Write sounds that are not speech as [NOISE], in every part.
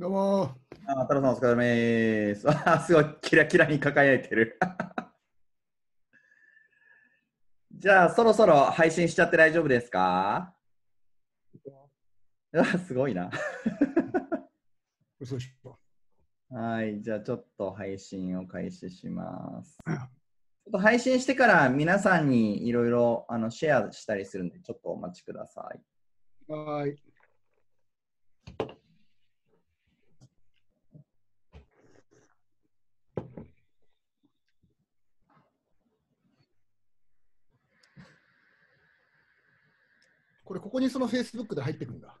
どうもあ、太郎さんお疲れ様です。[LAUGHS] あ、すごい、キラキラに輝いてる。[LAUGHS] じゃあ、そろそろ配信しちゃって大丈夫ですか？うわ [LAUGHS] すごいな。はい、じゃあちょっと配信を開始します。ちょっと配信してから皆さんにいろいろあのシェアしたりするんで、ちょっとお待ちください。はーい。これ、ここにその Facebook で入ってくんだ。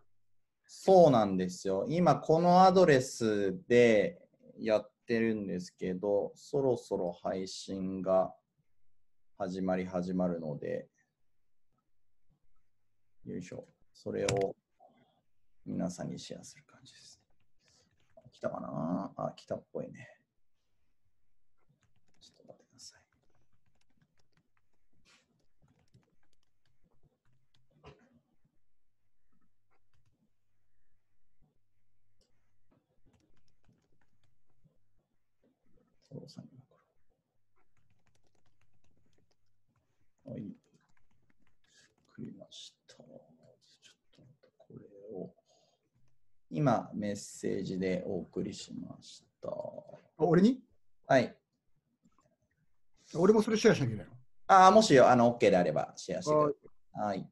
そうなんですよ。今、このアドレスでやってるんですけど、そろそろ配信が始まり始まるので、よいしょ。それを皆さんにシェアする感じです。来たかな？あ、来たっぽいね。ちょっと待ってください。そうさん今からはい。作りました。ちょっとこれを。今、メッセージでお送りしました。あ俺に？はい。俺もそれシェアしなきゃいけないああ、もしあの OK であればシェアしてくのださい。はい。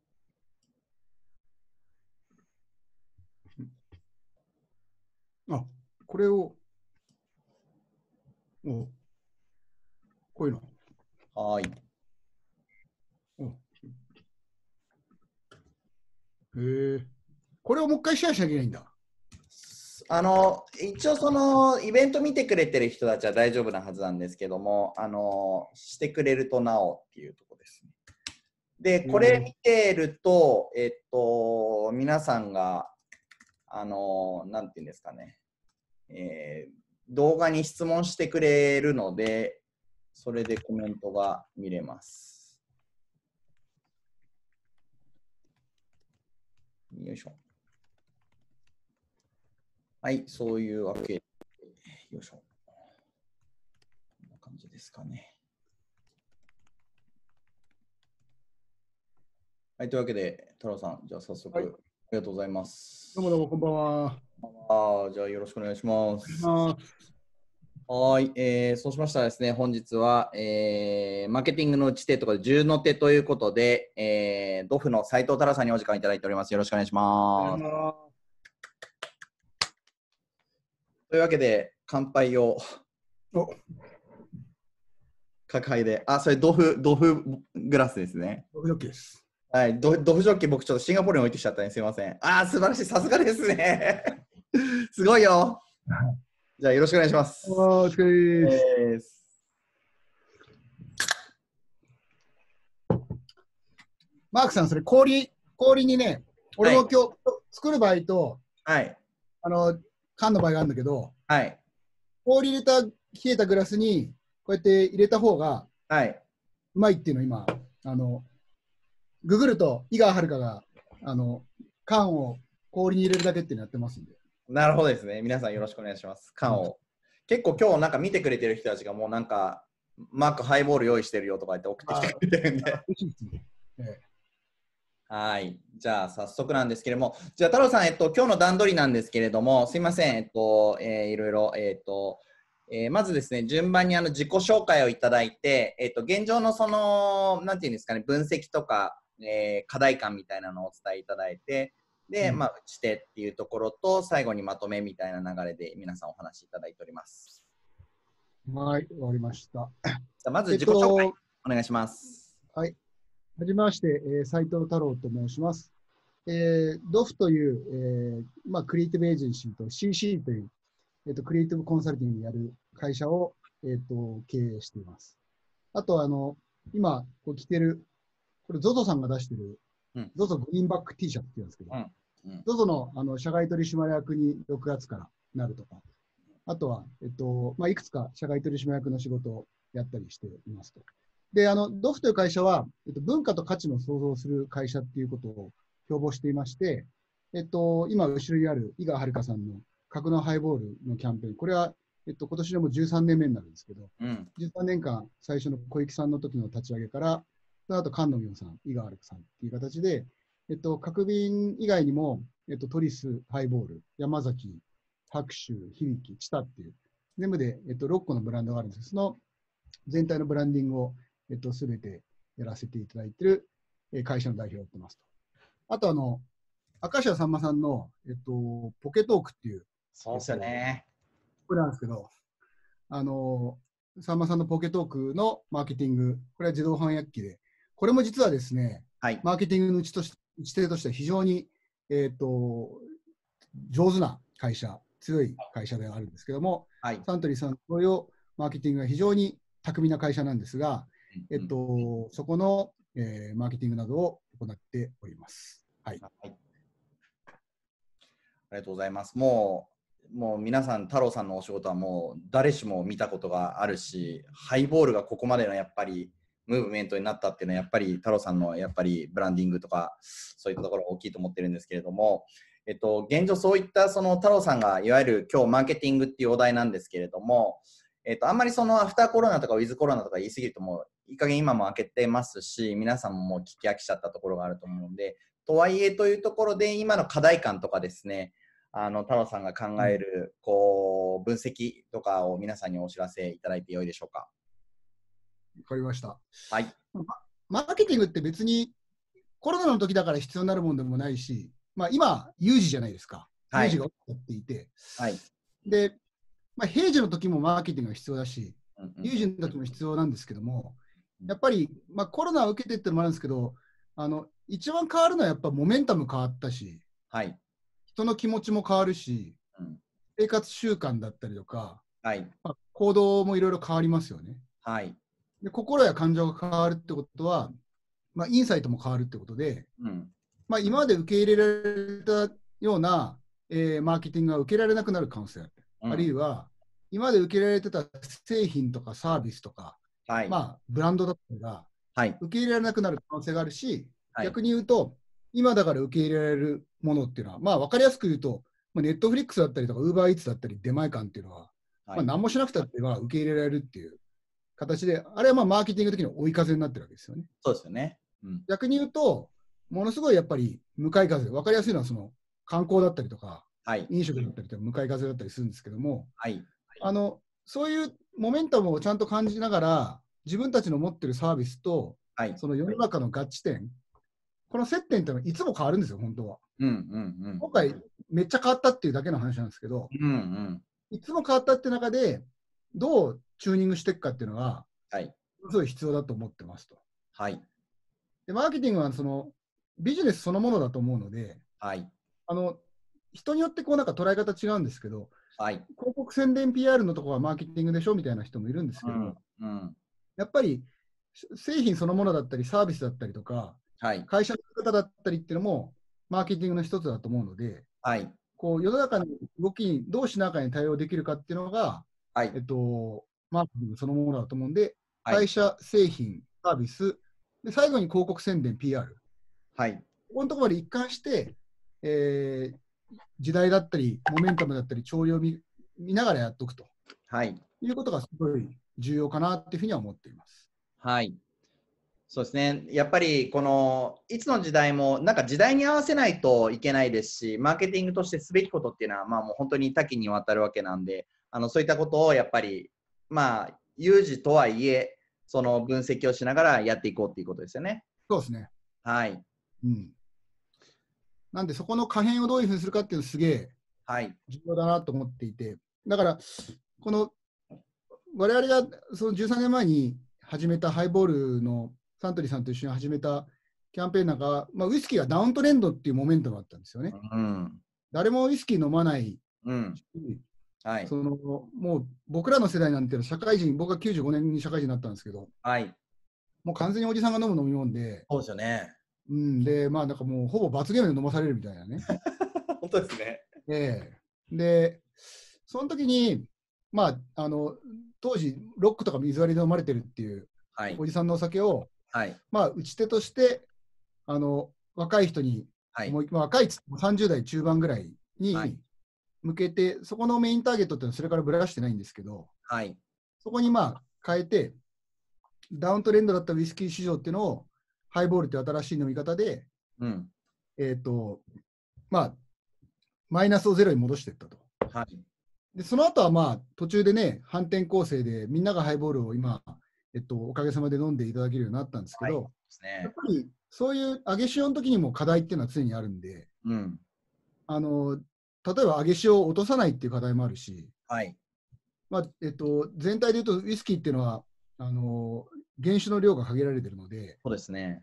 あ、これを、おこういうの。はい。おへえ。これをもう一回シェアしなきゃいけないんだ。あの一応そのイベント見てくれてる人たちは大丈夫なはずなんですけども、あのしてくれるとなおっていうところですね。で、これ見てると、えっと、皆さんが、あの、なんていうんですかね、えー動画に質問してくれるので、それでコメントが見れます。よいしょ。はい、そういうわけで、よいしょ。こんな感じですかね。はい、というわけで、太郎さん、じゃあ早速、はいりがとうございます。どうもどうも、こんばんは。あーじゃあよろしくお願いします。あはい、えーそうしましたらですね、本日は、えーマーケティングの打ち手とか10の手ということで、えードフの斉藤太郎さんにお時間いただいております。よろしくお願いします。というわけで、乾杯をお抱えで、あ、それドフ、ドフグラスですね。ドキドキです。はい、ドドフジョッキ僕ちょっとシンガポールに置いてきちゃったね、すいません。あー、素晴らしい、さすがですね。[LAUGHS] すごいよ。じゃあよろしくお願いします。お疲れです。マークさん、それ氷、氷にね、俺も今日、作る場合と、はい、あの、缶の場合があるんだけど、はい、氷入れた、冷えたグラスに、こうやって入れた方がはい。うまいっていうのを今、あの、ググると、井川遥が、あの、缶を氷に入れるだけっていうのやってますんで。なるほどですね。皆さんよろしくお願いします。缶を。結構今日なんか見てくれてる人たちがもうなんか、マークハイボール用意してるよとか言って送ってきてくれてるんで。はい。じゃあ、早速なんですけれども、じゃあ、太郎さん、えっと、今日の段取りなんですけれども、すいません、えっと、えーいろいろ、えっと、えーまずですね、順番にあの自己紹介をいただいて、えっと、現状のその、なんていうんですかね、分析とか、えー課題感みたいなのをお伝えいただいて、で、うんまあ、打ち手っていうところと、最後にまとめみたいな流れで皆さんお話しいただいております。えはい、終わりました。じゃあまず自己紹介、お願いします。はじめまして、えー、斉藤太郎と申します。えー、ドフという、えーまあ、クリエイティブエージェンシーと CC という、えー、とクリエイティブコンサルティングをやる会社を、えー、と経営しています。あと、あの、今、こう着てる、これ ZOZO さんが出してる、うん ZOZO グリーンバック T シャツって言うんですけど、うんうん ZOZO のあの社外取締役に6月からなるとか、あとは、えっとまあ、いくつか社外取締役の仕事をやったりしていますと。で、あの、ドフという会社は、えっと、文化と価値の創造をする会社っていうことを標榜していまして、えっと、今、後ろにある井川遥さんの格納ハイボールのキャンペーン、これは、えっと、今年でも13年目になるんですけど、うん。13年間、最初の小池さんの時の立ち上げから、その後、菅野美穂さん、井川歩さんっていう形で、えっと、角瓶以外にも、えっと、トリス、ハイボール、山崎、白州、響、チタっていう、全部で、えっと、6個のブランドがあるんですその全体のブランディングを、えっと、すべてやらせていただいている、えー会社の代表をやってますと。あと、あの、明石家さんまさんの、えっと、ポケトークっていう、そうですよね。これなんですけど、あの、さんまさんのポケトークのマーケティング、これは自動翻訳機で、これも実はですね、はい。マーケティングの打ちとし打ち手としては非常に、えっ、と、上手な会社、強い会社ではあるんですけども、はい。サントリーさん同様、マーケティングが非常に巧みな会社なんですが、えっと、そこの、えーマーケティングなどを行っております。はい。はい。ありがとうございます。もう、もう皆さん、太郎さんのお仕事はもう誰しも見たことがあるし、ハイボールがここまでのやっぱりムーブメントになったっていうのは、やっぱり太郎さんのやっぱりブランディングとか、そういったところが大きいと思ってるんですけれども、えっと、現状そういったその太郎さんがいわゆる今日マーケティングっていうお題なんですけれども、えっと、あんまりそのアフターコロナとかウィズコロナとか言い過ぎるともういい加減今も開けてますし、皆さんももう聞き飽きちゃったところがあると思うんで、とはいえというところで今の課題感とかですね、あの太郎さんが考えるこう分析とかを皆さんにお知らせいただいてよいでしょうか？わかりました。はい。マーケティングって別にコロナの時だから必要になるものでもないし、まあ、今、有事じゃないですか。はい有事が起こっていて。はい。で、まあ、平時の時もマーケティングが必要だし、有事の時も必要なんですけども、やっぱり、まあ、コロナを受けてってのもあるんですけど、あの一番変わるのはやっぱモメンタム変わったし、はい。人の気持ちも変わるし、うん生活習慣だったりとか、はい。まあ、行動もいろいろ変わりますよね。はい。で心や感情が変わるってことは、まあ、インサイトも変わるってことで、うん。まあ、今まで受け入れられたような、えーマーケティングが受けられなくなる可能性がある。うんあるいは、今まで受け入れられてた製品とかサービスとか、はい。まあ、ブランドだったりがはい。受け入れられなくなる可能性があるし、はい逆に言うと、今だから受け入れられるものっていうのは、まあ、分かりやすく言うと、ネットフリックスだったりとか、ウーバーイーツだったり、出前館っていうのは、はいまあ、何もしなくたってまあ受け入れられるっていう形で、あれはまあマーケティング的に追い風になってるわけですよね。そうですよね。うん。逆に言うと、ものすごいやっぱり向かい風、分かりやすいのはその観光だったりとか、はい。飲食だったりとか、向かい風だったりするんですけども、はい。あのそういうモメンタムをちゃんと感じながら、自分たちの持ってるサービスと、はい。その世の中の合致点、この接点っていうのはいつも変わるんですよ、本当は。うんうんうん。今回、めっちゃ変わったっていうだけの話なんですけど、うんうん。いつも変わったって中で、どうチューニングしていくかっていうのが、はい。すごい必要だと思ってますと。はい。で、マーケティングはそのビジネスそのものだと思うので、はい。あの人によってこうなんか捉え方違うんですけど、はい。広告宣伝 PR のところはマーケティングでしょみたいな人もいるんですけど、うん。うん。やっぱり製品そのものだったり、サービスだったりとか、はい。会社の方だったりっていうのも、マーケティングの一つだと思うので、はい。こう世の中の動きにどうしながらに対応できるかっていうのが、はいえ。っと、マーケティングそのものだと思うんで、はい会社、製品、サービス、で最後に広告宣伝、PR。はい。ここのところまで一貫して、えー時代だったり、モメンタムだったり、潮流を見見ながらやっておくとはい。いうことがすごい重要かなっていうふうには思っています。はい。そうですね。やっぱり、この、いつの時代も、なんか時代に合わせないといけないですし、マーケティングとしてすべきことっていうのは、まあもう本当に多岐にわたるわけなんで、あの、そういったことをやっぱり、まあ、有事とはいえ、その分析をしながらやっていこうっていうことですよね。そうですね。はい。うん。なんで、そこの可変をどういうふうにするかっていうのすげえはい。重要だなと思っていて、だから、この我々がその13年前に始めたハイボールのサントリーさんと一緒に始めたキャンペーンなんかは、まあ、ウイスキーがダウントレンドっていうモメントがあったんですよね。うん。誰もウイスキー飲まないうん。し、はい。そのもう僕らの世代なんていうのは社会人、僕は95年に社会人になったんですけど、はい。もう完全におじさんが飲む飲み物で、そうですよね。うん、で、まあなんかもうほぼ罰ゲームで飲まされるみたいなね。[LAUGHS] 本当ですね。ええで、その時に、まあ、あの、当時、ロックとか水割りで飲まれてるっていうはいお。じさんのお酒を、はい。まあ、打ち手として、あの、若い人に、はい。もうまあ若いっつっても30代中盤ぐらいに、はい向けて、そこのメインターゲットっていうのはそれからぶらしてないんですけど、はい。そこにまあ変えて、ダウントレンドだったウイスキー市場っていうのを、ハイボールという新しい飲み方で、うん。えっ、と、まあ、マイナスをゼロに戻していったと。はい。で、その後はまあ、途中でね、反転構成で、みんながハイボールを今、えっと、おかげさまで飲んでいただけるようになったんですけど、はいですね。やっぱりそういう上げ潮の時にも課題っていうのは常にあるんで、うん。あの、例えば上げ潮を落とさないっていう課題もあるし、はい。まあ、えっと、全体で言うと、ウイスキーっていうのは、あの、原酒の量が限られてるので、そうですね。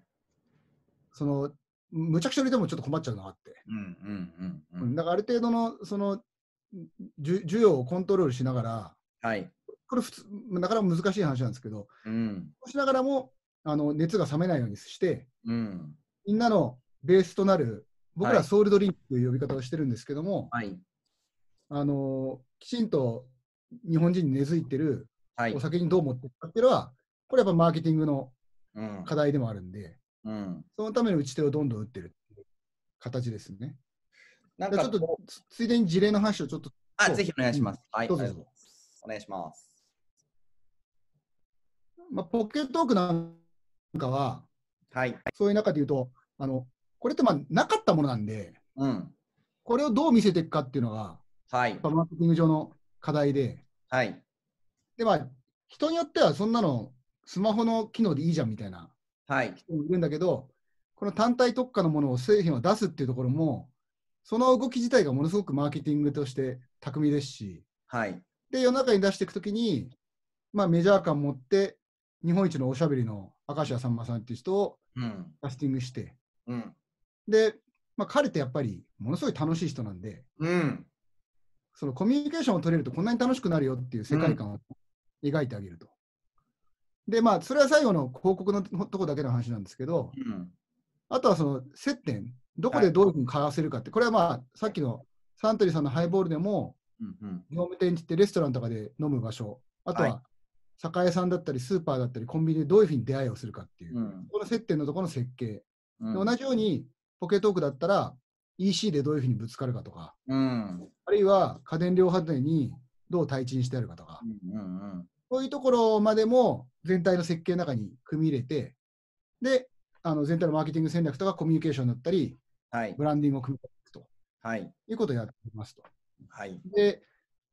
その、むちゃくちゃ入れてもちょっと困っちゃうのがあって。うんうんうんう。うんんだからある程度の、その、需要をコントロールしながら、はい。これ普通、なかなか難しい話なんですけど、うん。しながらも、あの、熱が冷めないようにして、うん。みんなのベースとなる、僕らはいソウルドリンクという呼び方をしてるんですけども、はい。あの、きちんと日本人に根付いてるはいお。酒にどう持っていくかっていうのは、これやっぱマーケティングのうん。課題でもあるんで、うん。そのための打ち手をどんどん打ってる形ですね。なんでちょっとつついでに事例の話をちょっと、あ、ぜひお願いします。はい。どうぞありがとございますお願いします。まあ、ポケットトークなんかは、はい。そういう中で言うと、あのこれってまあなかったものなんで、うん。これをどう見せていくかっていうのが、はいマーケティング上の課題で、はい。でまあ、人によってはそんなのスマホの機能でいいじゃんみたいなはい。人もいるんだけど、この単体特化のものを製品を出すっていうところも、その動き自体がものすごくマーケティングとして巧みですし、はい。で、世の中に出していくときに、まあ、メジャー感持って、日本一のおしゃべりの明石家さんまさんっていう人をうん。キャスティングして、うん。で、まあ、彼ってやっぱりものすごい楽しい人なんで、うん。そのコミュニケーションを取れるとこんなに楽しくなるよっていう世界観を描いてあげると。で、まあ、それは最後の広告のとこだけの話なんですけど、うん。あとはその接点、どこでどういうふうに交わせるかって、これはまあ、さっきのサントリーさんのハイボールでも、うん。うん。業務店って言ってレストランとかで飲む場所、あとは酒屋さんだったり、スーパーだったり、コンビニでどういうふうに出会いをするかっていう、うんこの接点のところの設計。うんで同じように、ポケトークだったら、EC でどういうふうにぶつかるかとか、うん。あるいは家電量販店にどう対賃してあるかとか、うん。うん。そういうところまでも全体の設計の中に組み入れて、で、あの全体のマーケティング戦略とかコミュニケーションだったり、はい。ブランディングを組み立てていくとはい。いうことをやっていますと。はい。で、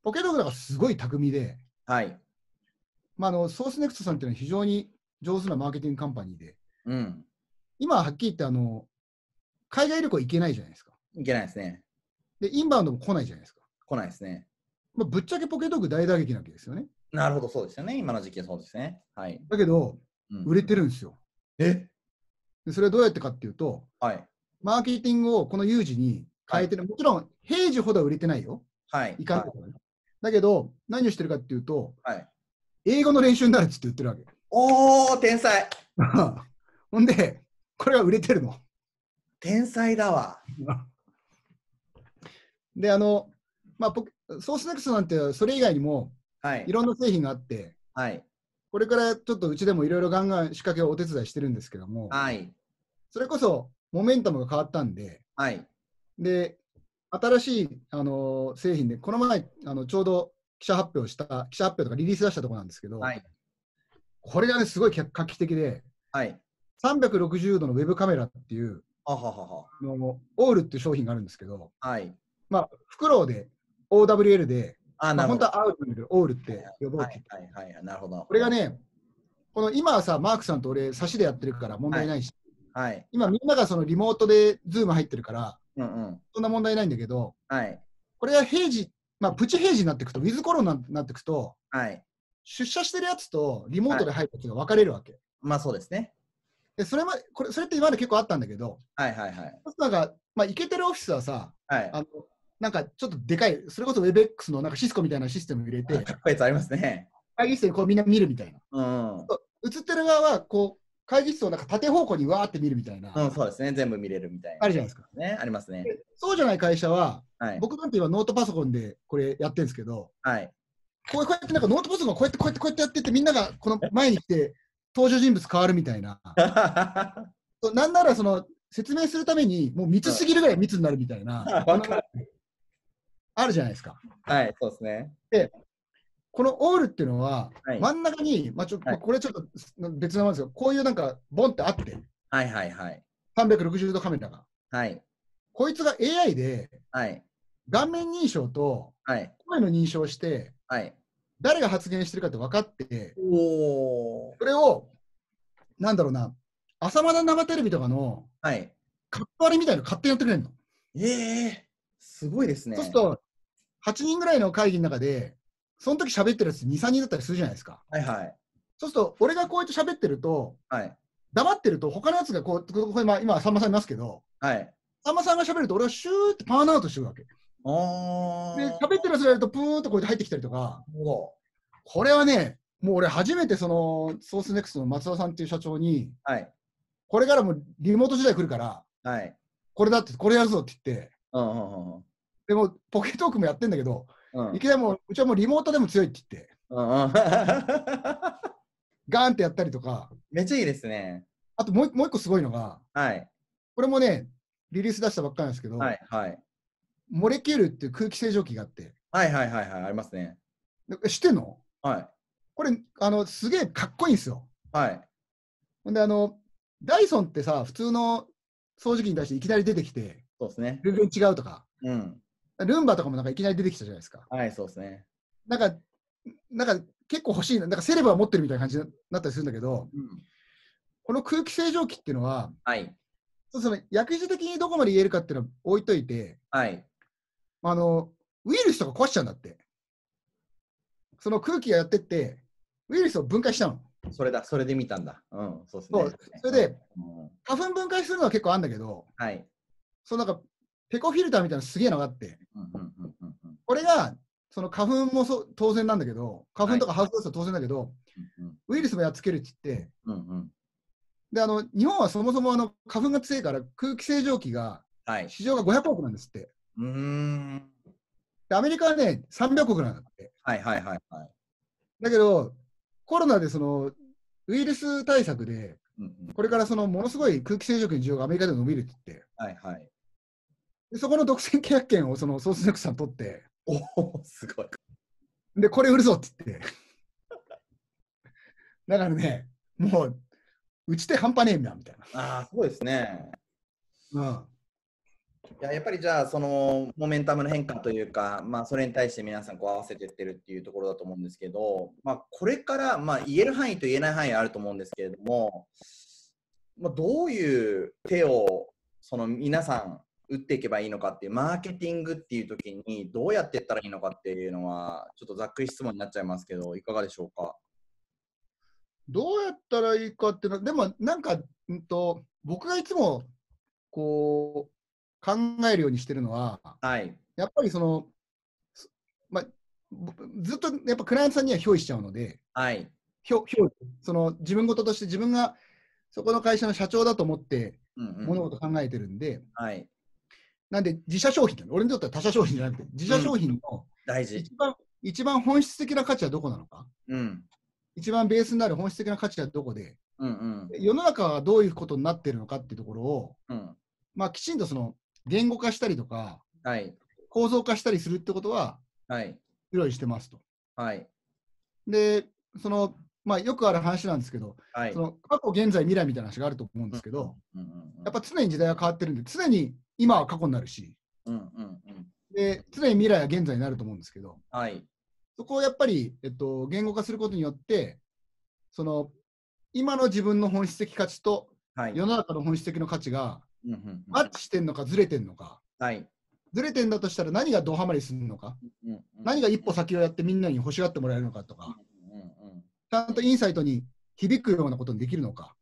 ポケトークだからすごい巧みで、はい。まあ、あのソースネクストさんっていうのは非常に上手なマーケティングカンパニーで、うん。今ははっきり言ってあの、海外旅行行けないじゃないですか。いけないですね。で、インバウンドも来ないじゃないですか。来ないですね。まあ、ぶっちゃけポケトーク大打撃なわけですよね。なるほど、そうですよね。今の時期はそうですね。はい。だけど、うん売れてるんですよ。え？でそれはどうやってかっていうと、はい。マーケティングをこの有事に変えてる、もちろん平時ほどは売れてないよ。はい。いかんとこねだけど、何をしてるかっていうと、はい。英語の練習になるっつって言ってるわけ。おー、天才 [LAUGHS] ほんで、これが売れてるの。天才だわ。で、あの、まあ、ソースネクストなんてそれ以外にもはいい。ろんな製品があって、はい。これからちょっとうちでもいろいろガンガン仕掛けをお手伝いしてるんですけども、はい。それこそモメンタムが変わったんで、はい。で、新しい、あの製品で、この前あのちょうど記者発表した、記者発表とかリリース出したところなんですけど、はい。これがね、すごい画期的で、はい。360度のウェブカメラっていう、はははあのオールっていう商品があるんですけど、は。はい。まあ、フクロウで OWL で、あ、まあ、なるほど。本当は owl なんだけど、オールって呼ぼうってはい。はい。はい。なるほど。これが、ね、この今はさ、マークさんと俺、差しでやってるから問題ないし、はい。今みんながそのリモートでズーム入ってるから、うんうん。そんな問題ないんだけど、はい。これが平時、まあ、プチ平時になっていくと、ウィズコロナになっていくと、はい。出社してるやつとリモートで入るやつが分かれるわけ。まあそうですね。でそれまこれそれって今まで結構あったんだけど、はいはいはい。なんか、まあ、イケてるオフィスはさ、はい。あのなんかちょっとでかい、それこそ WebX のなんかシスコみたいなシステム入れて、かっこいいやつありますね。会議室でこうみんな見るみたいな。うん。映ってる側はこう会議室をなんか縦方向にわーって見るみたいな、うん、そうですね。全部見れるみたいな。あるじゃないですか。ね。ありますね。でそうじゃない会社は、はい。僕なんて今ノートパソコンでこれやってるんですけど、はい。こうやってなんかノートパソコンがこうやってこうやってこうやってやっててみんながこの前に来て登場人物変わるみたいな。[LAUGHS] なんならその説明するためにもう密すぎるぐらい密になるみたいな。[LAUGHS] あるじゃないですか。はい、そうですね。このオールっていうのは、はい真ん中に、まあ、ちょっと、はいこれちょっと別のものですけど、こういうなんか、ボンってあって、はいはいはい。360度カメラが。はい。こいつが AI ではい。顔面認証とはい。声の認証をして、はい。誰が発言してるかって分かって、おー。それを、なんだろうな、朝まだ生テレビとかのはい。カット割りみたいなの勝手にやってくれるの。ええすごいですね。そうすると、8人ぐらいの会議の中で、その時喋ってるやつ2、3人だったりするじゃないですか。はいはい。そうすると、俺がこうやって喋ってると、はい。黙ってると、他のやつがこう、ここ今、今さんまさんいますけど、はい。さんまさんが喋ると、俺はシューってパーンアウトしてるわけ。で。喋ってるやつがやると、プーンとこうやって入ってきたりとか、これはね、もう俺初めてその、ソースネクストの松田さんっていう社長に、ど。はい。これからもリモート時代来るから、はい。これだって、これやるぞって言って、うんうんうんでも、ポケトークもやってんだけど、うん。いきなりもう、うちはもうリモートでも強いって言って、うんうん。[LAUGHS] ガーンってやったりとか、めっちゃいいですね。あともうもう一個すごいのが、はい。これもね、リリース出したばっかりなんですけど、はいはい。モレキュールっていう空気清浄機があって、はいはいはいはい。ありますね。で知ってんの？はい。これ、あの、すげえかっこいいんですよ。はい。ほんで、あの、ダイソンってさ、普通の掃除機に対していきなり出てきて、そうですね。全然違うとか、うん。ルンバとかもなんかいきなり出てきたじゃないですか。はい、そうですね。なんか、なんか結構欲しいな、なんかセレブは持ってるみたいな感じになったりするんだけど、うん。この空気清浄機っていうのは、はい。その薬事的にどこまで言えるかっていうのは置いといて、はい。あの、ウイルスとか壊しちゃうんだって。その空気がやってって、ウイルスを分解しちゃうの。それだ、それで見たんだ。うん、そうですね。それでうん、花粉分解するのは結構あるんだけど、はい。そのなんか、ペコフィルターみたいなのすげえのがあって、うんうんうんうんうんこれが、その花粉もそう当然なんだけど、花粉とかハウスダストは当然だけど、うんウイルスもやっつけるって言って、うんうん。で、あの、日本はそもそもあの花粉が強いから空気清浄機が、はい。市場が500億なんですって。うーん。で、アメリカはね、300億なんだって。はいはいはいはい。だけど、コロナでその、ウイルス対策で、うんうん、これからそのものすごい空気清浄機の需要がアメリカで伸びるって言って、はいはい。でそこの独占契約権をそのソースネクスさん取って、おお、すごい。で、これ売るぞって言って。だからね、もう、打ち手半端ねえんだ、みたいああ、すごいですね。な。いややっぱりじゃあそのモメンタムの変化というか、まあ、それに対して皆さんこう合わせていってるっていうところだと思うんですけど、まあ、これから、まあ、言える範囲と言えない範囲あると思うんですけれども、まあ、どういう手をその皆さん打っていけばいいのかっていうマーケティングっていう時にどうやっていったらいいのかっていうのはちょっとざっくり質問になっちゃいますけどいかがでしょうか？どうやったらいいかっていうのは、でもなんか、うんと、僕がいつも、こう、考えるようにしてるのは、はい。やっぱりその、すまあ、ぼずっとやっぱクライアントさんには憑依しちゃうので、はい。憑憑依。その自分事として自分がそこの会社の社長だと思ってうんうん。物事考えてるんで、はい。なんで自社商品俺にとっては他社商品じゃなくて、自社商品の大事。一番,、一番本質的な価値はどこなのか、うん。一番ベースになる本質的な価値はどこで、うんうん。世の中はどういうことになってるのかっていうところを、うん。まあ、きちんとその言語化したりとか、はい。構造化したりするってことは、はい。用意してますと。はい。で、その、まあ、よくある話なんですけど、はい。その過去、現在、未来みたいな話があると思うんですけど、うんうんうんやっぱ常に時代は変わってるんで、常に今は過去になるし、うんうんうん。で常に未来は現在になると思うんですけど、はい。そこをやっぱり、えっと、言語化することによって、その今の自分の本質的価値とはい。世の中の本質的な価値がマッチしてんのかずれてんのか、はい。ずれてんだとしたら何がドハマりするのか、うんうん何が一歩先をやってみんなに欲しがってもらえるのかとか、うんうん。ちゃんとインサイトに響くようなことにできるのか。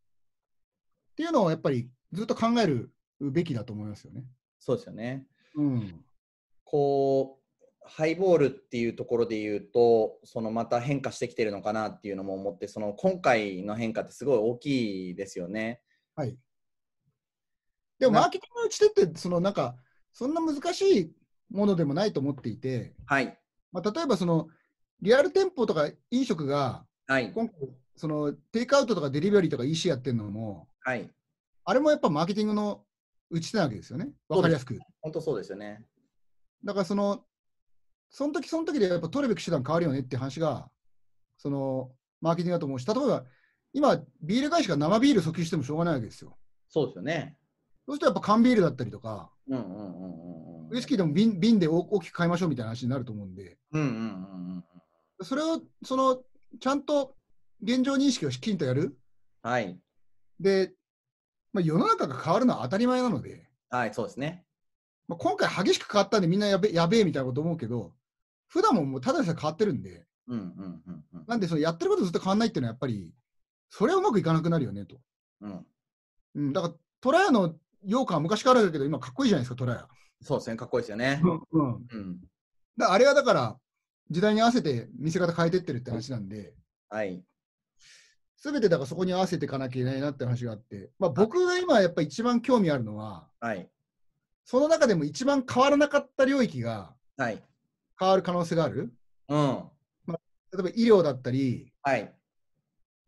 っていうのをやっぱりずっと考えるべきだと思いますよね。そうですよね。うん、こうハイボールっていうところで言うとそのまた変化してきてるのかなっていうのも思ってその今回の変化ってすごい大きいですよね。はい。でも、なマーケティングの打ち手って、そのなんか、そんな難しいものでもないと思っていて、はいまあ、例えばその、リアル店舗とか飲食が、はい今回、そのテイクアウトとかデリバリーとか EC やってるのも、はいあれもやっぱマーケティングの打ち手なわけですよね。わかりやすく。本当そうですよね。だからその、その時その時でやっぱ取るべき手段変わるよねっていう話が、そのマーケティングだと思うし、例えば今、ビール会社が生ビール訴求してもしょうがないわけですよ。そうですよね。そうするとやっぱ缶ビールだったりとか、うんうんうんうんうん。ウイスキーでも瓶瓶で大大きく買いましょうみたいな話になると思うんで、うんうんうんうん。それをそのちゃんと現状認識をきちんとやる。はい。で、まあ、世の中が変わるのは当たり前なので、はい、そうですね。まあ、今回激しく変わったんでみんなやべやべえみたいなこと思うけど、普段ももうただでさえ変わってるんで、うんうんうんうん。なんでそのやってることずっと変わんないっていうのはやっぱり、それはうまくいかなくなるよねと。うん。うん、だから、トラヤの羊羹は昔からあるけど、今かっこいいじゃないですか、トラヤ。そうですね。かっこいいですよね。うん。うん。だからあれはだから、時代に合わせて見せ方変えてってるって話なんで、はい。すべてだからそこに合わせていかなきゃいけないなって話があって、まあ、僕が今やっぱ一番興味あるのは、はい。その中でも一番変わらなかった領域がはい。変わる可能性がある。うん。例えば医療だったり、はい。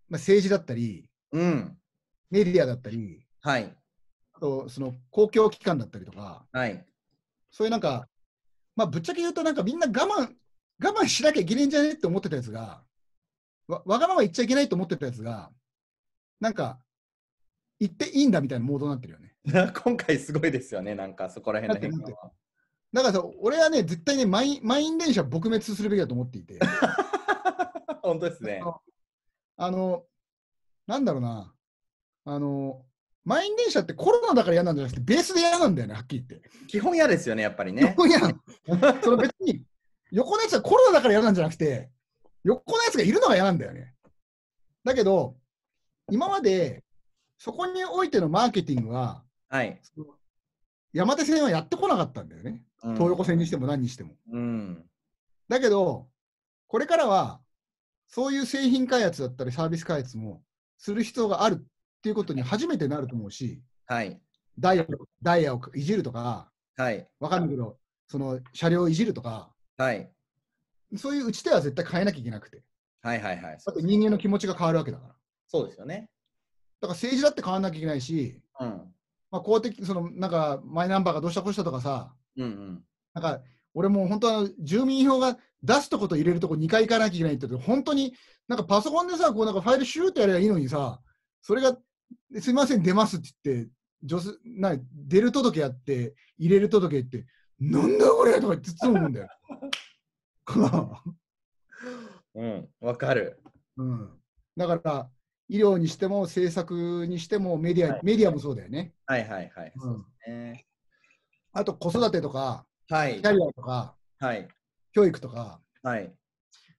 まあ、政治だったり、うん。メディアだったり、はい。あとその公共機関だったりとか、はい。そういうなんか、まあ、ぶっちゃけ言うと、なんかみんな我慢、我慢しなきゃいけないんじゃねって思ってたやつが、わわがまま言っちゃいけないと思ってたやつが、なんか、言っていいんだみたいなモードになってるよね。[LAUGHS] 今回すごいですよね。なんかそこら辺の変化は。だからさ、俺はね、絶対ね、満員満員電車撲滅するべきだと思っていて、[LAUGHS] 本当ですね。あの、なんだろうな、あの、満員電車ってコロナだから嫌なんじゃなくて、ベースで嫌なんだよね、はっきり言って。基本嫌ですよね、やっぱりね。横嫌なのその別に、横のやつはコロナだから嫌なんじゃなくて、横のやつがいるのが嫌なんだよね。だけど、今まで、そこにおいてのマーケティングは、はい。山手線はやってこなかったんだよね。うん東横線にしても何にしても。うん。だけど、これからは、そういう製品開発だったりサービス開発もする必要があるっていうことに初めてなると思うし、はい。ダイヤダイヤをいじるとか、はい。わかんないけど、その車両をいじるとか、はい。そういう打ち手は絶対変えなきゃいけなくて。はいはいはい。だって人間の気持ちが変わるわけだから。そうですよね。だから政治だって変わらなきゃいけないし、うん。まあ、公的、そのなんかマイナンバーがどうしたこうしたとかさ、うんうん。なんか俺もう本当は住民票が出すとこと入れるとこ2回行かなきゃいけないって言って、本当になんかパソコンでさ、こうなんかファイルシューってやればいいのにさ、それがすいません、出ますって言って、女性な出る届やって、入れる届って、なんだこれとか言って突っ込むんだよ。[LAUGHS] うん。わかる。うん、だから、医療にしても政策にしてもメディア、はいメディアもそうだよね。はいはいはい。うんそうですね。あと子育てとか、はいキ。ャリアとか、はい。教育とか、はい。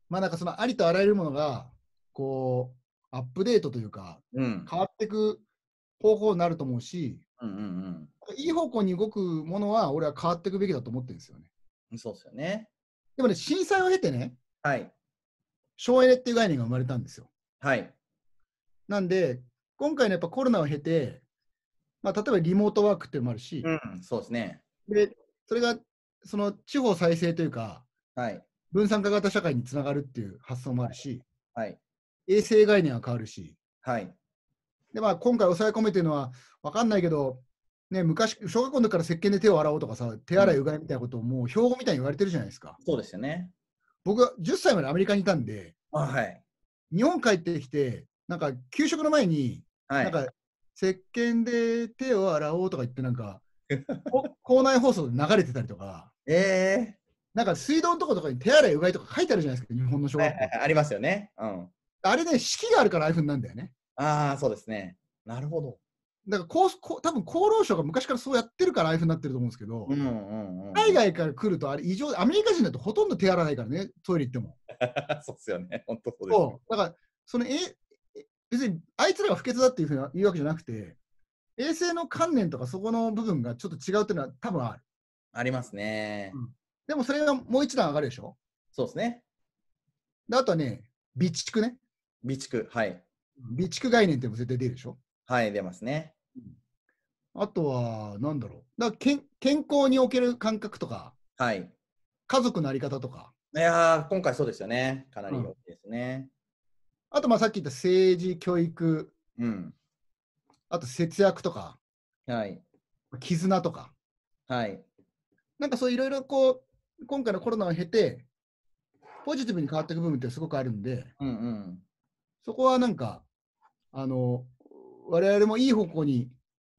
まあなんかそのありとあらゆるものが、こう、アップデートというか、うん。変わっていく方法になると思うし、うんうんいい方向に動くものは俺は変わっていくべきだと思ってるんですよね。うん。そうですよね。でもね、震災を経てね、はい。省エネっていう概念が生まれたんですよ。はい。なんで、今回のやっぱコロナを経て、まあ、例えばリモートワークっていうのもあるし、うん。そうですね。でそれがその地方再生というか、はい。分散化型社会につながるっていう発想もあるし、はい。衛生概念は変わるし、はい。でまあ、今回抑え込めてるのは分かんないけど、ね、昔、小学校の時から石鹸で手を洗おうとかさ、手洗いうがいみたいなことをもう標語みたいに言われてるじゃないですか。そうですよね。僕は10歳までアメリカにいたんで、あはい。日本帰ってきて、なんか給食の前に、はい。なんか石鹸で手を洗おうとか言って、なんかこ [LAUGHS] 校内放送で流れてたりとか、えなんか水道のとことかに手洗いうがいとか書いてあるじゃないですか、日本の小ー。は学校。いはいはい。ありますよね。うん。あれね、式があるからああいうふうになるんだよね。ああ、そうですね。なるほど。だからこうこう多分厚労省が昔からそうやってるからああいうふうになってると思うんですけど、うんうんうん。海外から来るとあれ異常、アメリカ人だとほとんど手洗わないからね、トイレ行っても。[LAUGHS] そうですよね。本当そうです。そうだから、そのええ別にあいつらが不潔だっていうふうに言うわけじゃなくて、衛生の観念とかそこの部分がちょっと違うっていうのは多分ある。ありますね。でもそれがもう一段上がるでしょ？そうですね。であとはね、備蓄ね。備蓄。はい。備蓄概念っても絶対出るでしょ？はい、出ますね。あとは、なんだろう。だ健健康における感覚とか、はい。家族のあり方とか、いやー、今回そうですよね。かなりうん大きいですね。あとまあさっき言った政治、教育、うん。あと節約とか、はい。絆とか、はい。なんかそういろいろこう、今回のコロナを経て、ポジティブに変わっていく部分ってすごくあるんで、うんうん。そこはなんか、あの、我々もいい方向に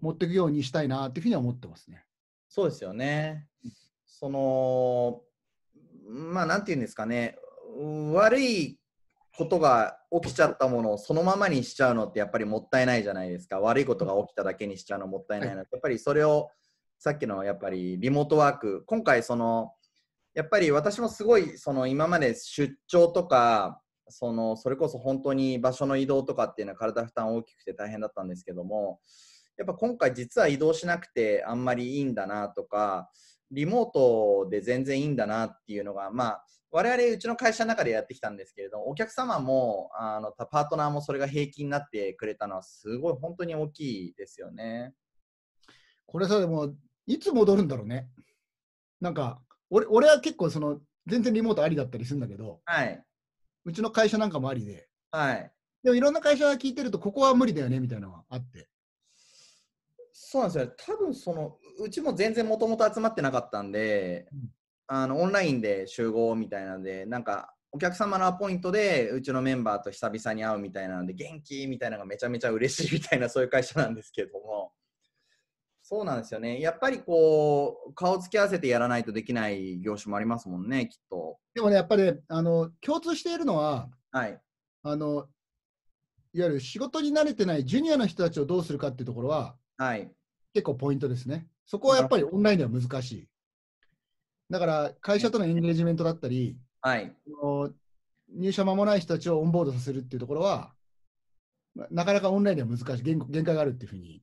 持っていくようにしたいなっていうふうには思ってますね。そうですよね。その、まあ、なんていうんですかね、悪いことが起きちゃったものをそのままにしちゃうのってやっぱりもったいないじゃないですか。悪いことが起きただけにしちゃうのもったいないので、やっぱりそれをさっきのやっぱりリモートワーク、今回その、やっぱり私もすごいその今まで出張とか、そのそれこそ本当に場所の移動とかっていうのは体負担大きくて大変だったんですけども、やっぱ今回実は移動しなくてあんまりいいんだなとか、リモートで全然いいんだなっていうのが、まあ、我々うちの会社の中でやってきたんですけれどお客様もあのパートナーもそれが平気になってくれたのはすごい本当に大きいですよね。これさ、でも、いつ戻るんだろうね。なんか、俺俺は結構その、全然リモートありだったりするんだけど、はい。うちの会社なんかもありで、はい。でもいろんな会社が聞いてると、ここは無理だよねみたいなのがあって。そうなんですよ。多分そのうちも全然もともと集まってなかったんで、うんあのオンラインで集合みたいなので、なんかお客様のアポイントでうちのメンバーと久々に会うみたいなので、元気みたいなのがめちゃめちゃ嬉しいみたいなそういう会社なんですけども、そうなんですよね。やっぱりこう顔つき合わせてやらないとできない業種もありますもんね、きっと。でもね、やっぱり、あの、共通しているのは、はい。あの、いわゆる仕事に慣れてないジュニアの人たちをどうするかっていうところは、はい。結構ポイントですね。そこはやっぱりオンラインでは難しい。だから、会社とのエンゲージメントだったり、はい。入社間もない人たちをオンボードさせるっていうところは、まなかなかオンラインでは難しい、限限界があるっていうふうに、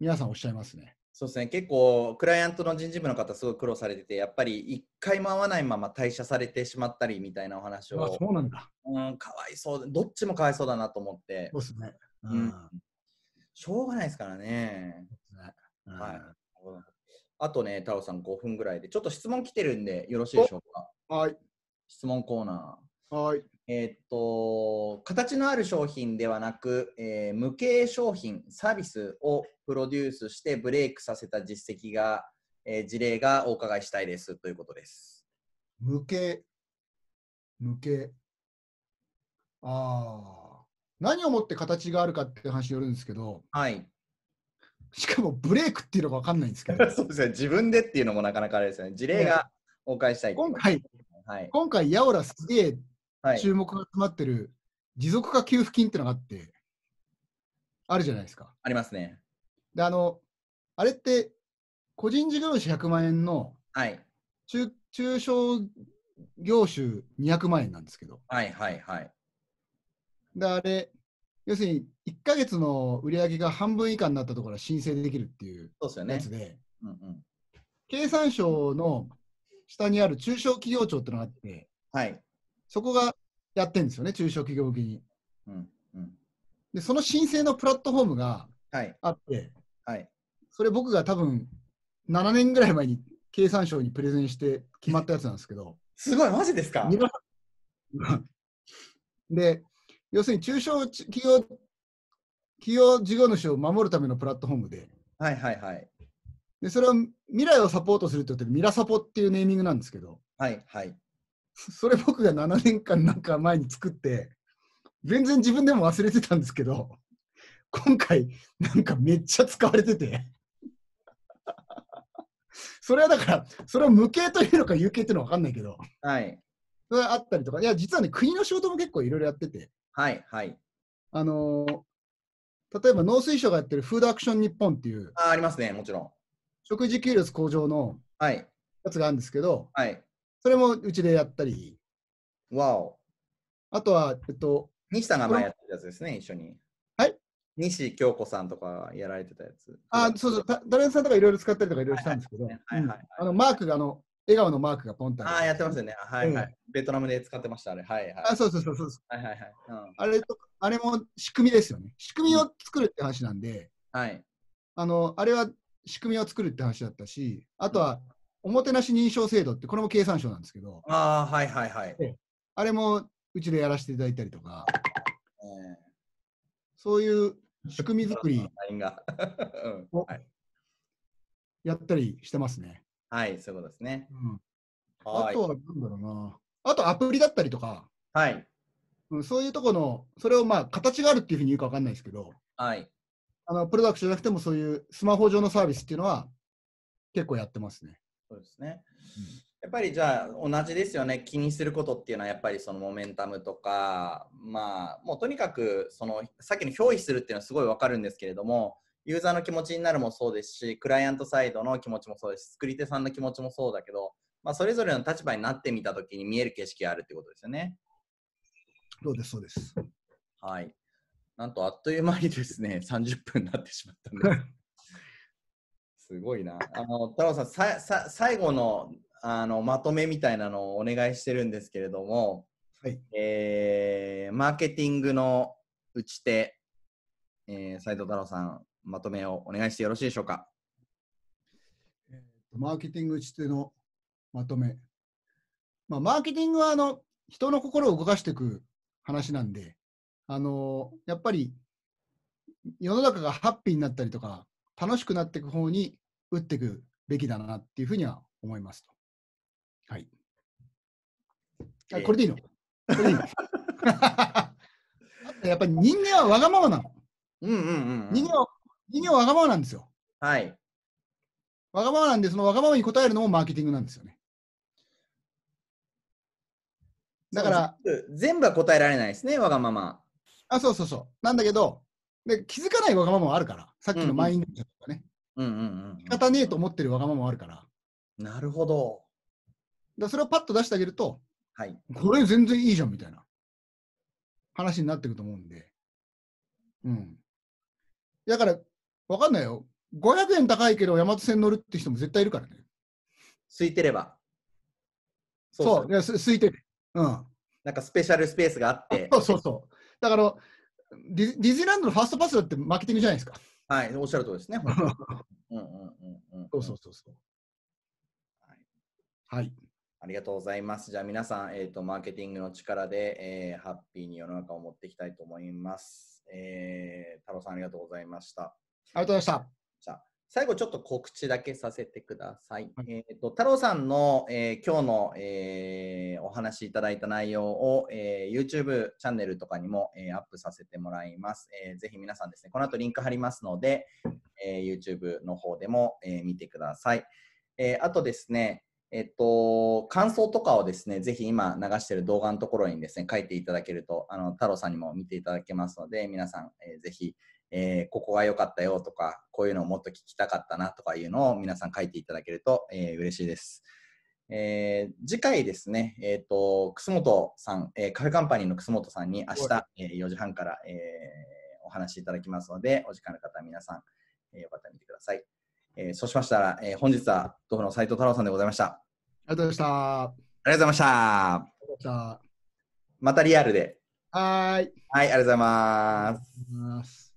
皆さんおっしゃいますね。そうですね、結構、クライアントの人事部の方、すごい苦労されてて、やっぱり一回も会わないまま退社されてしまったりみたいなお話あを、そうなんだ。うん、かわいそうで、どっちもかわいそうだなと思ってそう、ですね。ううんん。しょうがないですからね。うんはいあとね、太郎さん5分ぐらいで、ちょっと質問来てるんで、よろしいでしょうか？はい。質問コーナー。はい。えーっと、形のある商品ではなく、えー無形商品、サービスをプロデュースしてブレイクさせた実績が、えー事例がお伺いしたいですということです。無形？無形？ああ。何をもって形があるかっていう話によるんですけど、はい。しかもブレイクっていうのが分かんないんですけど、[LAUGHS] そうですね。自分でっていうのもなかなかあれですよね。事例がお伺いしたいいう今回、はい。今回、ヤオラすげえはい。注目が集まってる持続化給付金っていうのがあって、あるじゃないですか。ありますね。で、あの、あれって、個人事業主100万円のはい。中中小業種200万円なんですけど、はいはいはい。で、あれ、要するに1ヶ月の売り上げが半分以下になったところは申請できるっていうそうですよねやつ。で、うんうん。経産省の下にある中小企業庁ってのがあって、はい。そこがやってるんですよね、中小企業向けに。うんうん。で、その申請のプラットフォームがはい。あって、はい。それ僕が多分7年ぐらい前に経産省にプレゼンして決まったやつなんですけど、すごい、マジですか？[LAUGHS] で、要するに中小企業企業事業主を守るためのプラットフォームで、はいはいはい。でそれを未来をサポートするって言ってミラサポっていうネーミングなんですけど、はいはい。それ僕が7年間なんか前に作って、全然自分でも忘れてたんですけど、今回なんかめっちゃ使われてて、それはだから、それを無形というのか有形っていうのは分かんないけど、はい。それあったりとか、いや、実はね、国の仕事も結構いろいろやってて、はいはい。あのー例えば農水省がやってるフードアクション日本っていうあありますね、もちろん。食自給率向上のはい。やつがあるんですけど、はい。それもうちでやったり、わお。あとは、えっと、西さんが前やってたやつですね、一緒に。はい西京子さんとかやられてたやつ。あ、そうそう、たダレンさんとかいろいろ使ったりとかいろいろしたんですけど、はいはいはいはいうんあのマークが、あの、笑顔のマークがポンとああ、やってますね。よね。はいはい。ベトナムで使ってました、あれ。はいはい。あ、そうそうそうそう。はいはいはい。うん、あれとか、あれも仕組みですよね。仕組みを作るって話なんで、はい。あの、あれは仕組みを作るって話だったし、あとは、おもてなし認証制度って、これも経産省なんですけど、ああ、はいはいはい。あれもうちでやらせていただいたりとか、えそういう仕組み作りー、ラインが、[LAUGHS] うんおはい。やったりしてますね。はい、そういうことですね。うんはい。あとはなんだろうな。あとアプリだったりとか、はい。うんそういうところの、それをまあ形があるっていうふうに言うかわかんないですけど、はい。あのプロダクトじゃなくてもそういうスマホ上のサービスっていうのは結構やってますね。そうですね。やっぱりじゃあ同じですよね。気にすることっていうのはやっぱりそのモメンタムとか、まあもうとにかくそのさっきの表意するっていうのはすごいわかるんですけれども、ユーザーの気持ちになるもそうですし、クライアントサイドの気持ちもそうですし、作り手さんの気持ちもそうだけど、まあそれぞれの立場になってみたときに見える景色があるってことですよね。そうです、そうです。はい。なんとあっという間にですね、30分になってしまったんで。[LAUGHS] すごいな。あの、太郎さん、ささ最後のあのまとめみたいなのをお願いしてるんですけれども、はい。えーマーケティングの打ち手、えー、斉藤太郎さん、まとめをお願いしてよろしいでしょうか？えマーケティング打ち手のまとめ。まあ、マーケティングはあの人の心を動かしていく話なんで、あのやっぱり世の中がハッピーになったりとか、楽しくなっていく方に打っていくべきだなっていうふうには思いますと。はい。あえーこれでいいの？これでいいの？[LAUGHS] やっぱり人間はわがままなの。うんうんうん、うん。人間は人間はわがままなんですよ。はい。わがままなんで、そのわがままに応えるのもマーケティングなんですよね。だから、全部は答えられないですね、わがまま。あ、そうそうそう。なんだけど、で気づかないわがままもあるから、さっきのマインドとかね、うんうんうん仕方ねえと思ってるわがままもあるから。なるほど。らそれをパッと出してあげると、はい。これ全然いいじゃんみたいな話になっていくと思うんで。うん。だから、わかんないよ。500円高いけど、大和線乗るって人も絶対いるからね。空いてれば。そう、そういやす空いてて。うん。なんかスペシャルスペースがあって、そうそうそう。だからディズ、ディズニーランドのファーストパスだってマーケティングじゃないですか。はい、おっしゃるとりですね。[LAUGHS] 本当にうんうんうんうん。そうそうそうそう。はいはい。ありがとうございます。じゃあ皆さん、えーと、マーケティングの力で、えーハッピーに世の中を持っていきたいと思います。えー、太郎さんありがとうございました。ありがとうございました。最後ちょっと告知だけさせてください。はいえー、と太郎さんの、えー今日の、えーお話しいただいた内容を、えー YouTube チャンネルとかにも、えーアップさせてもらいます、えーぜひ皆さんですね、この後リンク貼りますので、えー YouTube の方でも、えー見てください。えーあとですね、えっと、感想とかをですね、ぜひ今流している動画のところにですね、書いていただけると、あの、太郎さんにも見ていただけますので、皆さん、えーぜひ、えーここが良かったよとか、こういうのをもっと聞きたかったなとかいうのを皆さん書いていただけると、えー嬉しいです。えー次回ですね、えっ、と、楠本さん、えーカフェカンパニーの楠本さんに明日、えー4時半から、えーお話しいただきますので、お時間の方は皆さん、えーよかったら見てください。えーそうしましたら、えー本日は、どうもの斉藤太郎さんでございました。ありがとうございました。あありがとうございました。りがとうございましまたリアルで。た。はーい。はい。ありがとうございます